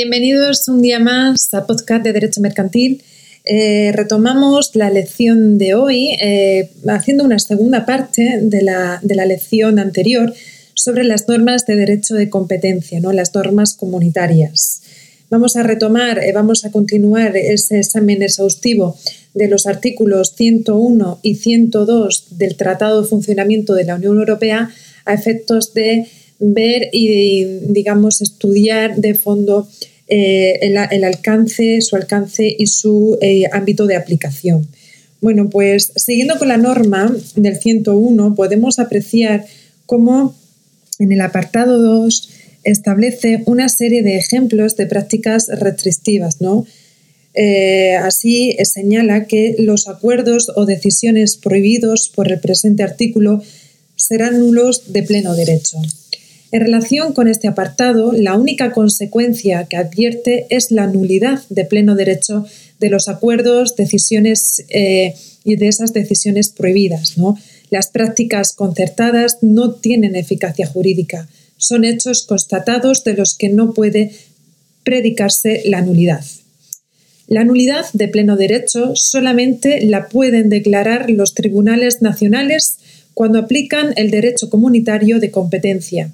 Bienvenidos un día más a Podcast de Derecho Mercantil. Eh, retomamos la lección de hoy eh, haciendo una segunda parte de la, lección anterior sobre las normas de derecho de competencia, ¿no? las normas comunitarias. Vamos a retomar, eh, vamos a continuar ese examen exhaustivo de los artículos 101 y 102 del Tratado de Funcionamiento de la Unión Europea a efectos de ver y, digamos, estudiar de fondo eh, el, alcance, su alcance y su eh, ámbito de aplicación. Bueno, pues siguiendo con la norma del 101, podemos apreciar cómo en el apartado 2 establece una serie de ejemplos de prácticas restrictivas, ¿no? Eh, así señala que los acuerdos o decisiones prohibidos por el presente artículo serán nulos de pleno derecho. En relación con este apartado, la única consecuencia que advierte es la nulidad de pleno derecho de los acuerdos, decisiones eh, y de esas decisiones prohibidas. Las prácticas concertadas no tienen eficacia jurídica, son hechos constatados de los que no puede predicarse la nulidad. La nulidad de pleno derecho solamente la pueden declarar los tribunales nacionales cuando aplican el derecho comunitario de competencia.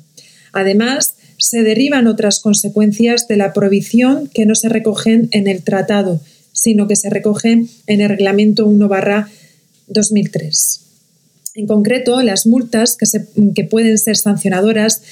Además, se derivan otras consecuencias de la prohibición que no se recogen en el tratado, sino que se recogen en el Reglamento 1 2003. En concreto, las multas que, pueden ser sancionadoras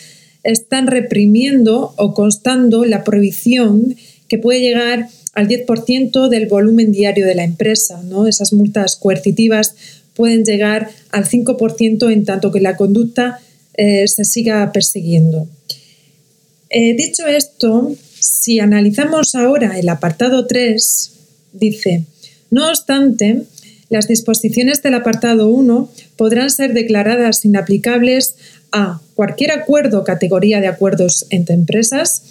están reprimiendo o constando la prohibición que puede llegar al 10% del volumen diario de la empresa. ¿no? Esas multas coercitivas pueden llegar al 5% en tanto que la conducta eh, se siga persiguiendo. Eh, dicho esto, si analizamos ahora el apartado 3, dice, no obstante, las disposiciones del apartado 1 podrán ser declaradas inaplicables a cualquier acuerdo o categoría de acuerdos entre empresas,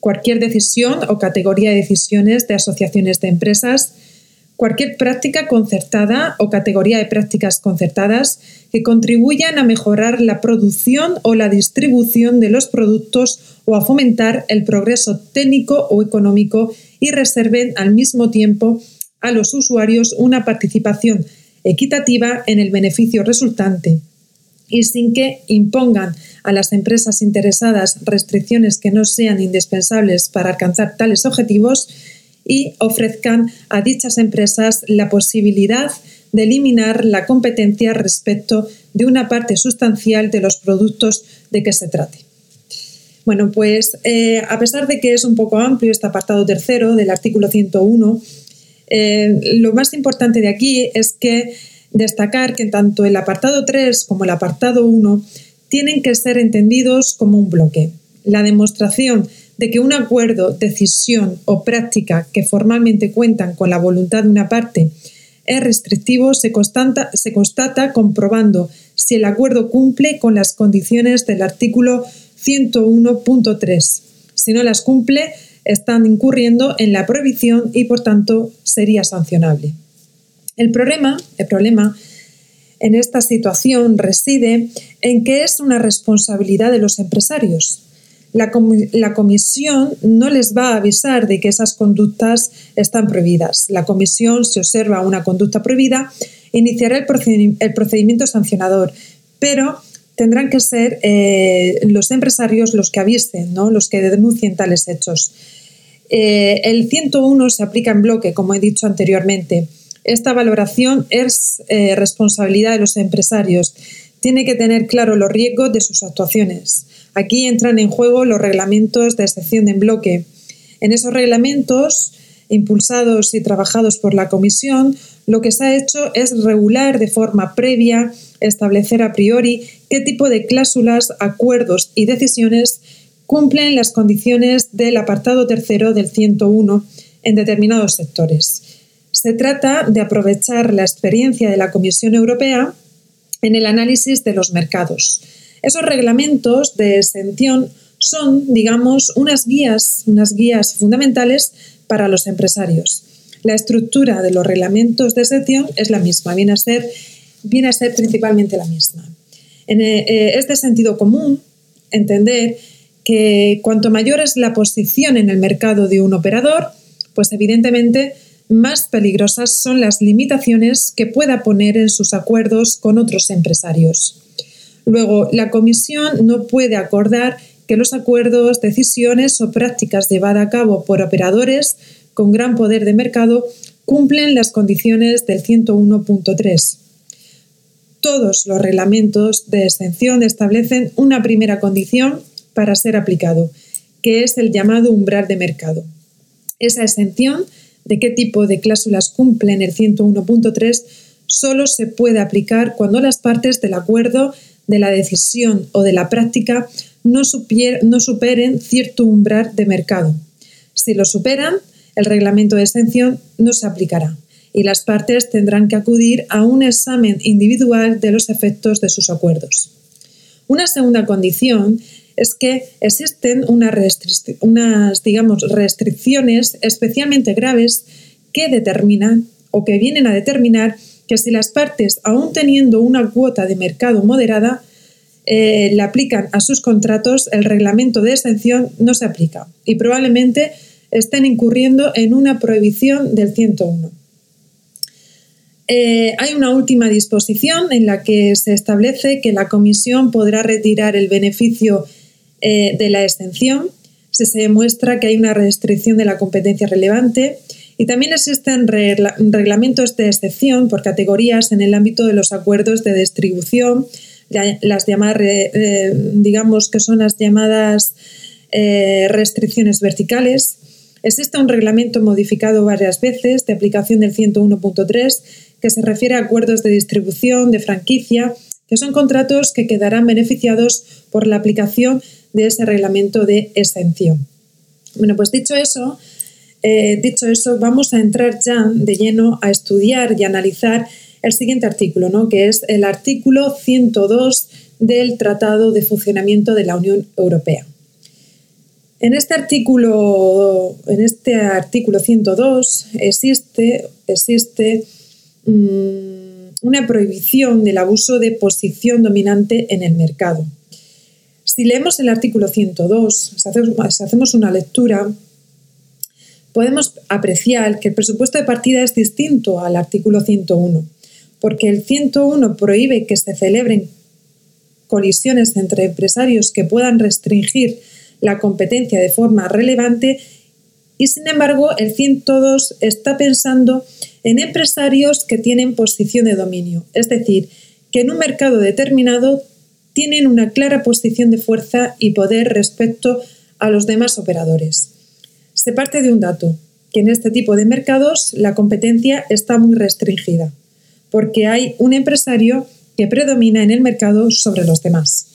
cualquier decisión o categoría de decisiones de asociaciones de empresas, cualquier práctica concertada o categoría de prácticas concertadas que contribuyan a mejorar la producción o la distribución de los productos o a fomentar el progreso técnico o económico y reserven al mismo tiempo a los usuarios una participación equitativa en el beneficio resultante. Y sin que impongan a las empresas interesadas restricciones que no sean indispensables para alcanzar tales objetivos, y ofrezcan a dichas empresas la posibilidad de eliminar la competencia respecto de una parte sustancial de los productos de que se trate. Bueno, pues eh, a pesar de que es un poco amplio este apartado tercero del artículo 101, eh, lo más importante de aquí es que destacar que tanto el apartado 3 como el apartado 1 tienen que ser entendidos como un bloque. La demostración de que un acuerdo, decisión o práctica que formalmente cuentan con la voluntad de una parte es restrictivo se, constata comprobando si el acuerdo cumple con las condiciones del artículo 101.3. Si no las cumple, están incurriendo en la prohibición y por tanto sería sancionable. El problema, el problema en esta situación reside en que es una responsabilidad de los empresarios la, comisión no les va a avisar de que esas conductas están prohibidas. La comisión, si observa una conducta prohibida, iniciará el, procedimiento sancionador, pero tendrán que ser eh, los empresarios los que avisen, ¿no? los que denuncien tales hechos. Eh, el 101 se aplica en bloque, como he dicho anteriormente. Esta valoración es eh, responsabilidad de los empresarios. Tiene que tener claro los riesgos de sus actuaciones. Aquí entran en juego los reglamentos de excepción en bloque. En esos reglamentos, impulsados y trabajados por la Comisión, lo que se ha hecho es regular de forma previa, establecer a priori qué tipo de cláusulas, acuerdos y decisiones cumplen las condiciones del apartado tercero del 101 en determinados sectores. Se trata de aprovechar la experiencia de la Comisión Europea en el análisis de los mercados esos reglamentos de exención son, digamos, unas guías, unas guías fundamentales para los empresarios. La estructura de los reglamentos de exención es la misma, viene a ser, viene a ser principalmente la misma. En este sentido común, entender que cuanto mayor es la posición en el mercado de un operador, pues evidentemente más peligrosas son las limitaciones que pueda poner en sus acuerdos con otros empresarios. Luego, la Comisión no puede acordar que los acuerdos, decisiones o prácticas llevadas a cabo por operadores con gran poder de mercado cumplen las condiciones del 101.3. Todos los reglamentos de exención establecen una primera condición para ser aplicado, que es el llamado umbral de mercado. Esa exención de qué tipo de cláusulas cumplen el 101.3 solo se puede aplicar cuando las partes del acuerdo, de la decisión o de la práctica no, no superen cierto umbral de mercado. Si lo superan, el reglamento de exención no se aplicará y las partes tendrán que acudir a un examen individual de los efectos de sus acuerdos. Una segunda condición es que existen unas, digamos, restricciones especialmente graves que determinan o que vienen a determinar que si las partes, aún teniendo una cuota de mercado moderada, eh, le aplican a sus contratos, el reglamento de exención no se aplica y probablemente estén incurriendo en una prohibición del 101. Eh, hay una última disposición en la que se establece que la Comisión podrá retirar el beneficio eh, de la exención si se demuestra que hay una restricción de la competencia relevante y también existen reglamentos de excepción por categorías en el ámbito de los acuerdos de distribución, las llamadas, eh, digamos que son las llamadas eh, restricciones verticales. Existe un reglamento modificado varias veces de aplicación del 101.3 que se refiere a acuerdos de distribución, de franquicia, que son contratos que quedarán beneficiados por la aplicación de ese reglamento de exención. Bueno, pues dicho eso, eh, dicho eso, vamos a entrar ya de lleno a estudiar y analizar el siguiente artículo, ¿no? que es el artículo 102 del Tratado de Funcionamiento de la Unión Europea. En este artículo, en este artículo 102 existe, existe mm, una prohibición del abuso de posición dominante en el mercado. Si leemos el artículo 102, si hacemos una lectura, podemos apreciar que el presupuesto de partida es distinto al artículo 101, porque el 101 prohíbe que se celebren colisiones entre empresarios que puedan restringir la competencia de forma relevante y sin embargo el 102 está pensando en empresarios que tienen posición de dominio, es decir, que en un mercado determinado tienen una clara posición de fuerza y poder respecto a los demás operadores. Se parte de un dato, que en este tipo de mercados la competencia está muy restringida, porque hay un empresario que predomina en el mercado sobre los demás.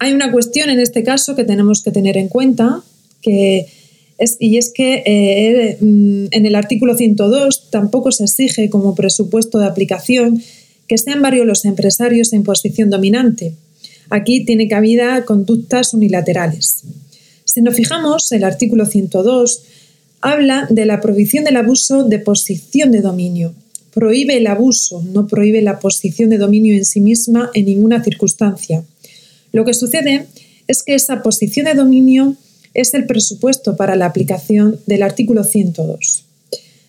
Hay una cuestión en este caso que tenemos que tener en cuenta, que y es que eh, mm, en el artículo 102 tampoco se exige como presupuesto de aplicación que sean varios los empresarios en posición dominante. Aquí tiene cabida conductas unilaterales. Si nos fijamos, el artículo 102 habla de la prohibición del abuso de posición de dominio. Prohíbe el abuso, no prohíbe la posición de dominio en sí misma en ninguna circunstancia. Lo que sucede es que esa posición de dominio es el presupuesto para la aplicación del artículo 102.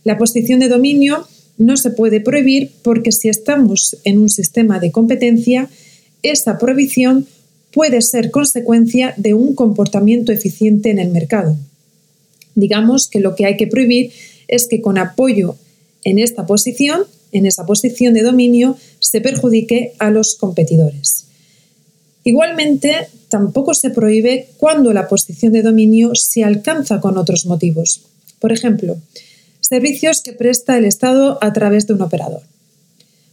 La posición de dominio no se puede prohibir porque si estamos en un sistema de competencia, esa prohibición puede ser consecuencia de un comportamiento eficiente en el mercado. Digamos que lo que hay que prohibir es que con apoyo en esta posición, en esa posición de dominio, se perjudique a los competidores. Igualmente, tampoco se prohíbe cuando la posición de dominio se alcanza con otros motivos. Por ejemplo, servicios que presta el Estado a través de un operador.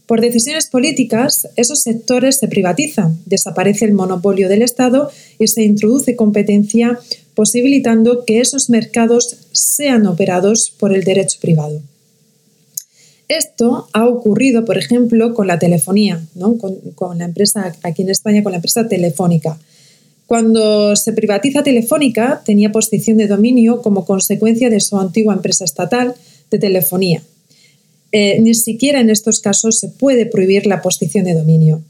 Por decisiones políticas, esos sectores se privatizan, desaparece el monopolio del Estado y se introduce competencia, posibilitando que esos mercados sean operados por el derecho privado. Esto ha ocurrido, por ejemplo, con la telefonía, con, con, la empresa aquí en España, con la empresa telefónica. Cuando se privatiza Telefónica, tenía posición de dominio como consecuencia de su antigua empresa estatal de telefonía. Eh, ni siquiera en estos casos se puede prohibir la posición de dominio.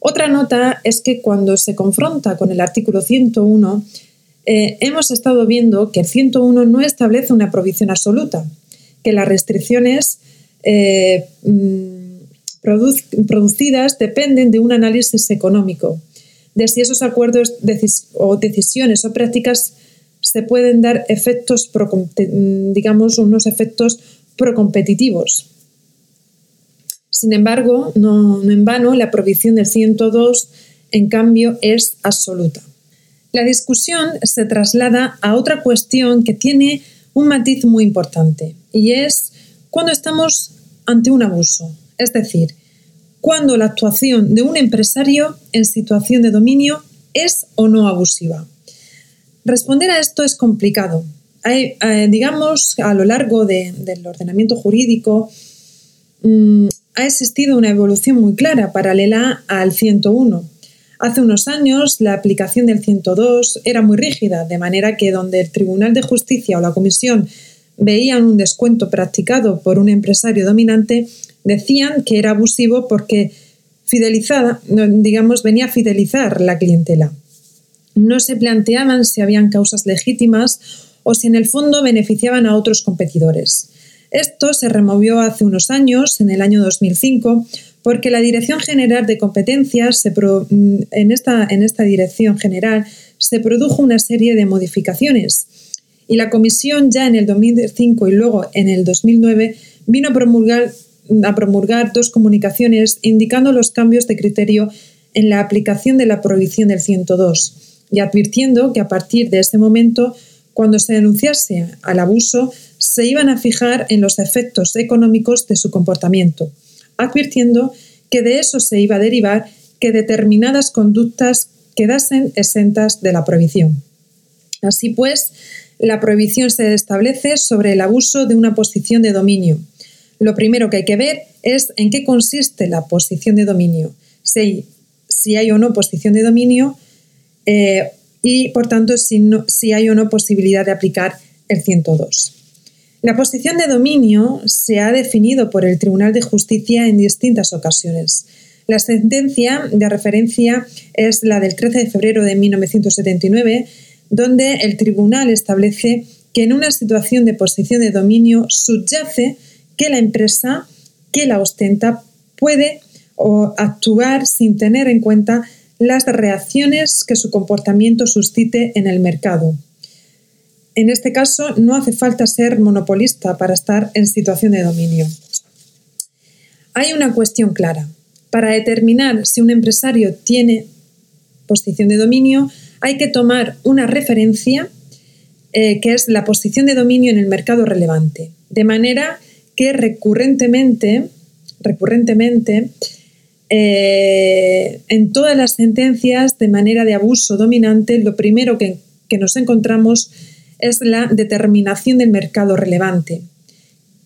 Otra nota es que cuando se confronta con el artículo 101, eh, hemos estado viendo que el 101 no establece una provisión absoluta, que las restricciones eh, mm, producidas dependen de un análisis económico, de si esos acuerdos o decisiones o prácticas se pueden dar efectos, mm, digamos, unos efectos procompetitivos. Sin embargo, no, en vano, la provisión del 102, en cambio, es absoluta. La discusión se traslada a otra cuestión que tiene un matiz muy importante y es cuando estamos ante un abuso, es decir, cuando la actuación de un empresario en situación de dominio es o no abusiva. Responder a esto es complicado. Eh, digamos, a lo largo del ordenamiento jurídico, mm, ha existido una evolución muy clara, paralela al 101. Hace unos años la aplicación del 102 era muy rígida, de manera que donde el Tribunal de Justicia o la Comisión veían un descuento practicado por un empresario dominante, decían que era abusivo porque fidelizada, digamos, venía a fidelizar la clientela. No se planteaban si habían causas legítimas o si en el fondo beneficiaban a otros competidores. Esto se removió hace unos años, en el año 2005, porque la Dirección General de Competencias, mm, en, esta, Dirección General, se produjo una serie de modificaciones. Y la Comisión ya en el 2005 y luego en el 2009 vino a promulgar, a promulgar dos comunicaciones indicando los cambios de criterio en la aplicación de la prohibición del 102 y advirtiendo que a partir de ese momento, cuando se denunciase al abuso, se iban a fijar en los efectos económicos de su comportamiento, advirtiendo que de eso se iba a derivar que determinadas conductas quedasen exentas de la prohibición. Así pues, la prohibición se establece sobre el abuso de una posición de dominio. Lo primero que hay que ver es en qué consiste la posición de dominio, si, si hay o no posición de dominio eh, y, por tanto, si, si hay o no posibilidad de aplicar el 102. La posición de dominio se ha definido por el Tribunal de Justicia en distintas ocasiones. La sentencia de referencia es la del 13 de febrero de 1979, donde el tribunal establece que en una situación de posición de dominio subyace que la empresa que la ostenta puede actuar sin tener en cuenta las reacciones que su comportamiento suscite en el mercado. En este caso, no hace falta ser monopolista para estar en situación de dominio. Hay una cuestión clara. Para determinar si un empresario tiene posición de dominio, hay que tomar una referencia eh, que es la posición de dominio en el mercado relevante. De manera que recurrentemente, recurrentemente eh, en todas las sentencias de manera de abuso dominante, lo primero que, que nos encontramos es la determinación del mercado relevante.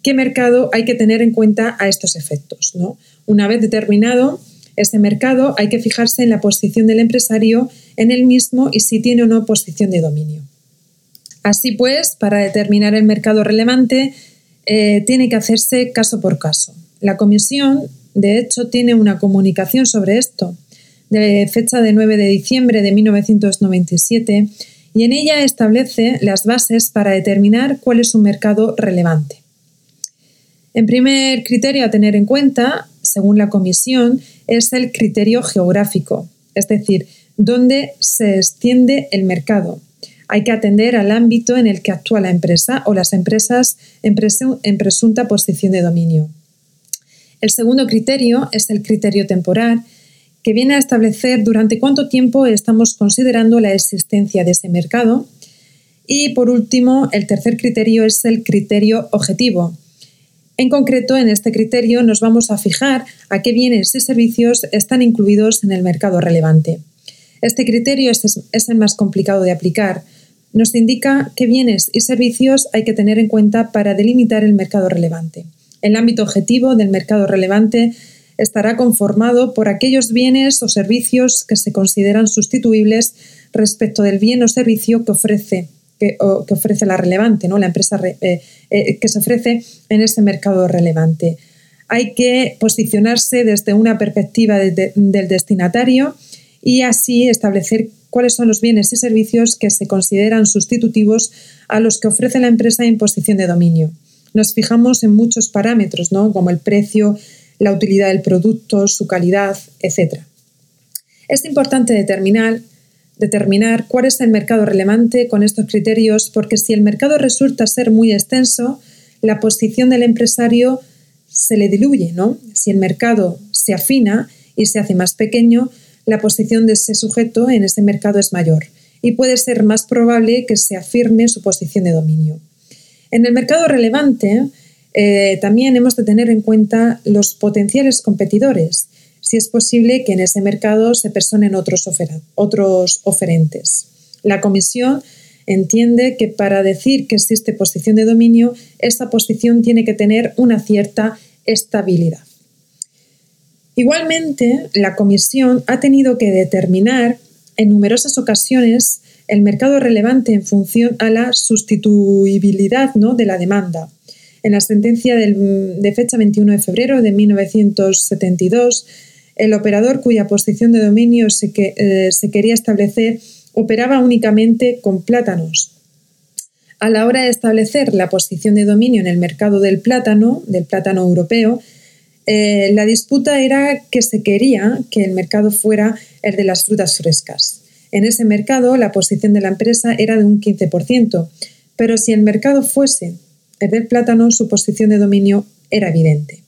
¿Qué mercado hay que tener en cuenta a estos efectos? ¿no? Una vez determinado ese mercado, hay que fijarse en la posición del empresario en el mismo y si tiene o no posición de dominio. Así pues, para determinar el mercado relevante, eh, tiene que hacerse caso por caso. La comisión, de hecho, tiene una comunicación sobre esto, de fecha de 9 de diciembre de 1997, y en ella establece las bases para determinar cuál es un mercado relevante. En primer criterio a tener en cuenta, según la Comisión, es el criterio geográfico, es decir, dónde se extiende el mercado. Hay que atender al ámbito en el que actúa la empresa o las empresas en, en presunta posición de dominio. El segundo criterio es el criterio temporal, que viene a establecer durante cuánto tiempo estamos considerando la existencia de ese mercado. Y por último, el tercer criterio es el criterio objetivo. En concreto, en este criterio nos vamos a fijar a qué bienes y servicios están incluidos en el mercado relevante. Este criterio es el más complicado de aplicar. Nos indica qué bienes y servicios hay que tener en cuenta para delimitar el mercado relevante. El ámbito objetivo del mercado relevante estará conformado por aquellos bienes o servicios que se consideran sustituibles respecto del bien o servicio que ofrece, que, ofrece la relevante, ¿no? la empresa eh, eh, que se ofrece en ese mercado relevante. hay que posicionarse desde una perspectiva del destinatario y así establecer cuáles son los bienes y servicios que se consideran sustitutivos a los que ofrece la empresa en posición de dominio. Nos fijamos en muchos parámetros, ¿no? como el precio, la utilidad del producto, su calidad, etc. Es importante determinar, determinar cuál es el mercado relevante con estos criterios porque si el mercado resulta ser muy extenso, la posición del empresario se le diluye, ¿no? Si el mercado se afina y se hace más pequeño, la posición de ese sujeto en ese mercado es mayor y puede ser más probable que se afirme su posición de dominio. En el mercado relevante eh, también hemos de tener en cuenta los potenciales competidores, si es posible que en ese mercado se personen otros, otros oferentes. La comisión entiende que para decir que existe posición de dominio, esa posición tiene que tener una cierta estabilidad. Igualmente, la Comisión ha tenido que determinar en numerosas ocasiones el mercado relevante en función a la sustituibilidad ¿no? de la demanda. En la sentencia de fecha 21 de febrero de 1972, el operador cuya posición de dominio se, eh, se quería establecer operaba únicamente con plátanos. A la hora de establecer la posición de dominio en el mercado del plátano, del plátano europeo, eh, la disputa era que se quería que el mercado fuera el de las frutas frescas. En ese mercado la posición de la empresa era de un 15%, pero si el mercado fuese el del plátano, su posición de dominio era evidente.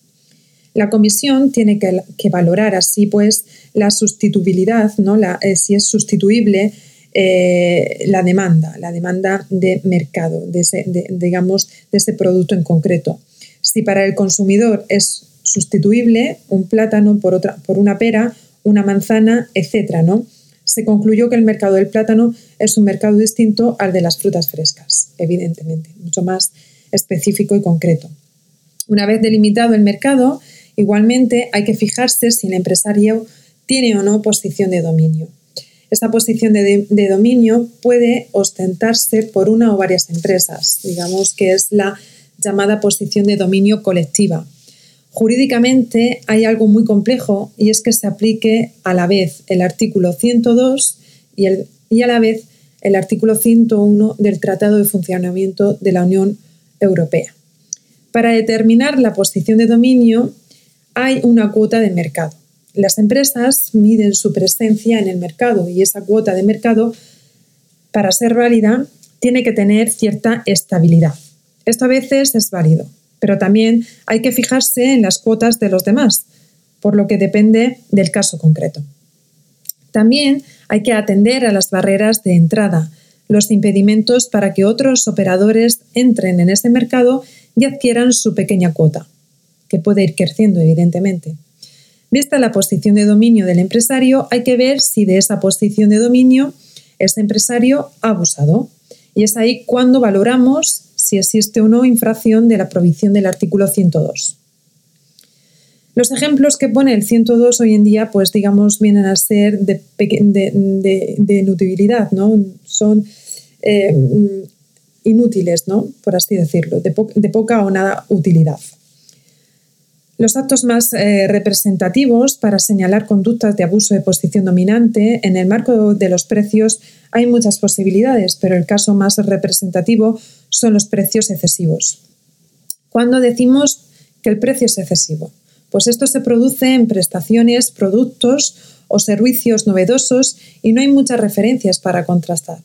La comisión tiene que, valorar así pues la sustituibilidad, ¿no? Eh, si es sustituible eh, la demanda, la demanda de mercado, de ese, digamos, de ese producto en concreto. Si para el consumidor es sustituible un plátano por, otra, por una pera, una manzana, etc. ¿no? Se concluyó que el mercado del plátano es un mercado distinto al de las frutas frescas, evidentemente, mucho más específico y concreto. Una vez delimitado el mercado, igualmente hay que fijarse si el empresario tiene o no posición de dominio. Esta posición de, dominio puede ostentarse por una o varias empresas, digamos que es la llamada posición de dominio colectiva. Jurídicamente hay algo muy complejo y es que se aplique a la vez el artículo 102 y, el, y a la vez el artículo 101 del Tratado de Funcionamiento de la Unión Europea. Para determinar la posición de dominio hay una cuota de mercado. Las empresas miden su presencia en el mercado y esa cuota de mercado, para ser válida, tiene que tener cierta estabilidad. Esto a veces es válido, pero también hay que fijarse en las cuotas de los demás, por lo que depende del caso concreto. También hay que atender a las barreras de entrada, los impedimentos para que otros operadores entren en ese mercado y adquieran su pequeña cuota, que puede ir creciendo evidentemente. Vista la posición de dominio del empresario, hay que ver si de esa posición de dominio ese empresario ha abusado. Y es ahí cuando valoramos si existe o no infracción de la provisión del artículo 102. Los ejemplos que pone el 102 hoy en día, pues digamos, vienen a ser de, inutilidad, ¿no? Son eh, inútiles, ¿no? Por así decirlo, de poca o nada utilidad. Los actos más eh, representativos para señalar conductas de abuso de posición dominante en el marco de los precios hay muchas posibilidades, pero el caso más representativo son los precios excesivos. ¿Cuándo decimos que el precio es excesivo? Pues esto se produce en prestaciones, productos o servicios novedosos y no hay muchas referencias para contrastar.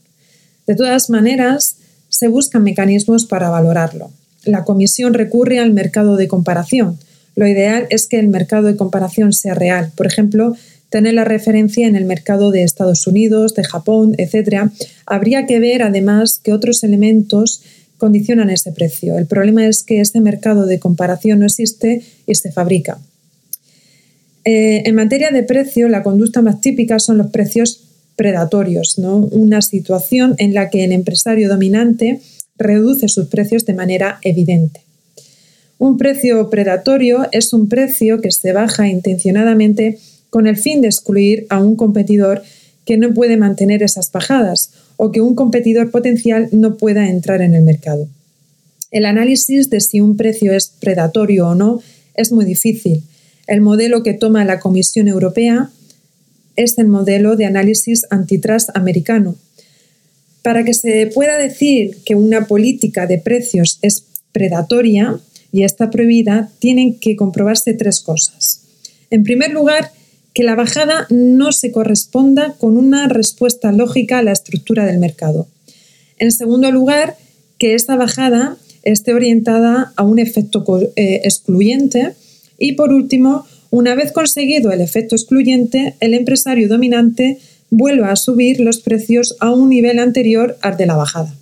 De todas maneras, se buscan mecanismos para valorarlo. La Comisión recurre al mercado de comparación, lo ideal es que el mercado de comparación sea real. Por ejemplo, tener la referencia en el mercado de Estados Unidos, de Japón, etc. Habría que ver además que otros elementos condicionan ese precio. El problema es que ese mercado de comparación no existe y se fabrica. Eh, en materia de precio, la conducta más típica son los precios predatorios, ¿no? una situación en la que el empresario dominante reduce sus precios de manera evidente. Un precio predatorio es un precio que se baja intencionadamente con el fin de excluir a un competidor que no puede mantener esas bajadas o que un competidor potencial no pueda entrar en el mercado. El análisis de si un precio es predatorio o no es muy difícil. El modelo que toma la Comisión Europea es el modelo de análisis antitrust americano. Para que se pueda decir que una política de precios es predatoria y está prohibida, tienen que comprobarse tres cosas. En primer lugar, que la bajada no se corresponda con una respuesta lógica a la estructura del mercado. En segundo lugar, que esta bajada esté orientada a un efecto eh, excluyente. Y por último, una vez conseguido el efecto excluyente, el empresario dominante vuelva a subir los precios a un nivel anterior al de la bajada.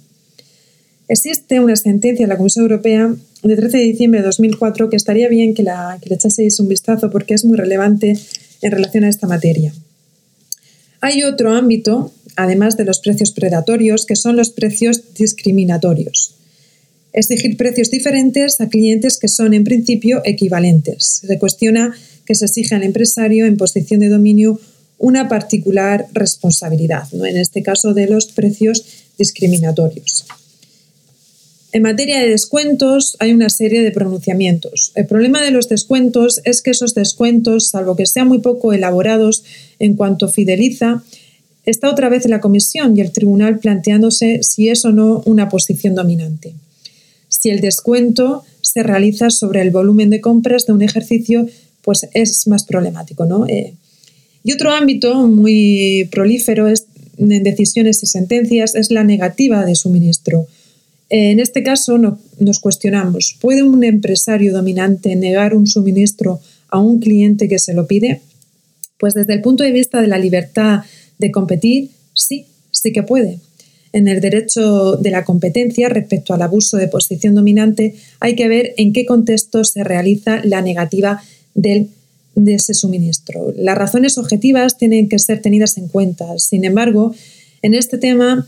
Existe una sentencia de la Comisión Europea de 13 de diciembre de 2004 que estaría bien que, la, que le echaseis un vistazo porque es muy relevante en relación a esta materia. Hay otro ámbito, además de los precios predatorios, que son los precios discriminatorios. Exigir precios diferentes a clientes que son en principio equivalentes. Se cuestiona que se exige al empresario en posición de dominio una particular responsabilidad, ¿no? en este caso de los precios discriminatorios. En materia de descuentos hay una serie de pronunciamientos. El problema de los descuentos es que esos descuentos, salvo que sean muy poco elaborados en cuanto fideliza, está otra vez la comisión y el tribunal planteándose si es o no una posición dominante. Si el descuento se realiza sobre el volumen de compras de un ejercicio, pues es más problemático. ¿no? Eh, y otro ámbito muy prolífero en decisiones y sentencias es la negativa de suministro. En este caso nos cuestionamos, ¿puede un empresario dominante negar un suministro a un cliente que se lo pide? Pues desde el punto de vista de la libertad de competir, sí, sí que puede. En el derecho de la competencia respecto al abuso de posición dominante hay que ver en qué contexto se realiza la negativa de ese suministro. Las razones objetivas tienen que ser tenidas en cuenta. Sin embargo, en este tema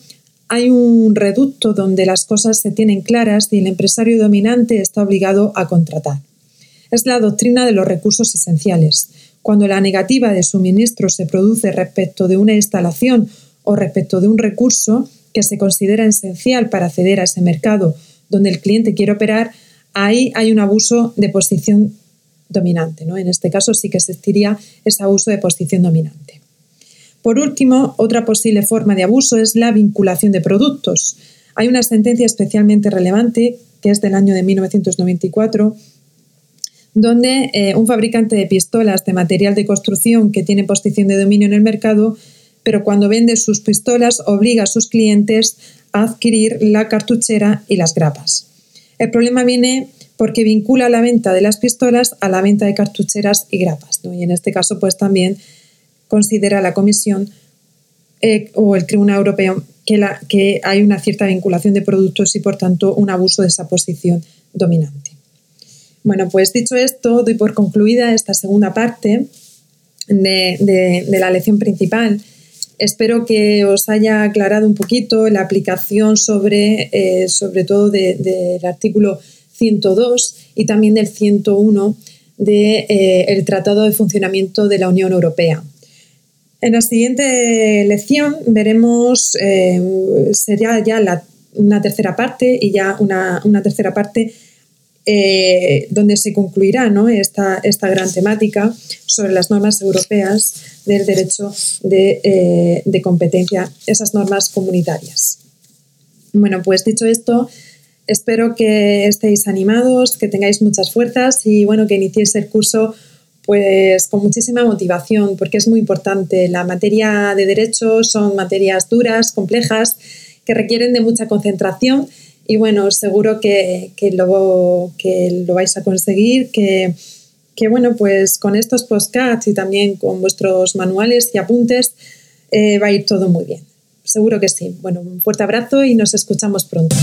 hay un reducto donde las cosas se tienen claras y el empresario dominante está obligado a contratar. Es la doctrina de los recursos esenciales. Cuando la negativa de suministro se produce respecto de una instalación o respecto de un recurso que se considera esencial para acceder a ese mercado donde el cliente quiere operar, ahí hay un abuso de posición dominante. ¿no? En este caso sí que existiría ese abuso de posición dominante. Por último, otra posible forma de abuso es la vinculación de productos. Hay una sentencia especialmente relevante, que es del año de 1994, donde eh, un fabricante de pistolas de material de construcción que tiene posición de dominio en el mercado, pero cuando vende sus pistolas obliga a sus clientes a adquirir la cartuchera y las grapas. El problema viene porque vincula la venta de las pistolas a la venta de cartucheras y grapas. Y en este caso, pues también considera la Comisión eh, o el Tribunal Europeo que, hay una cierta vinculación de productos y, por tanto, un abuso de esa posición dominante. Bueno, pues dicho esto, doy por concluida esta segunda parte de, la lección principal. Espero que os haya aclarado un poquito la aplicación sobre, eh, sobre todo del artículo 102 y también del 101 del de, eh, Tratado de Funcionamiento de la Unión Europea. En la siguiente lección veremos, eh, sería ya una tercera parte y ya una, tercera parte eh, donde se concluirá esta, esta, gran temática sobre las normas europeas del derecho de, eh, de, competencia, esas normas comunitarias. Bueno, pues dicho esto, espero que estéis animados, que tengáis muchas fuerzas y bueno, que iniciéis el curso pues con muchísima motivación, porque es muy importante. La materia de derecho son materias duras, complejas, que requieren de mucha concentración y bueno, seguro que, lo, que lo vais a conseguir, que, bueno, pues con estos postcards y también con vuestros manuales y apuntes eh, va a ir todo muy bien. Seguro que sí. Bueno, un fuerte abrazo y nos escuchamos pronto.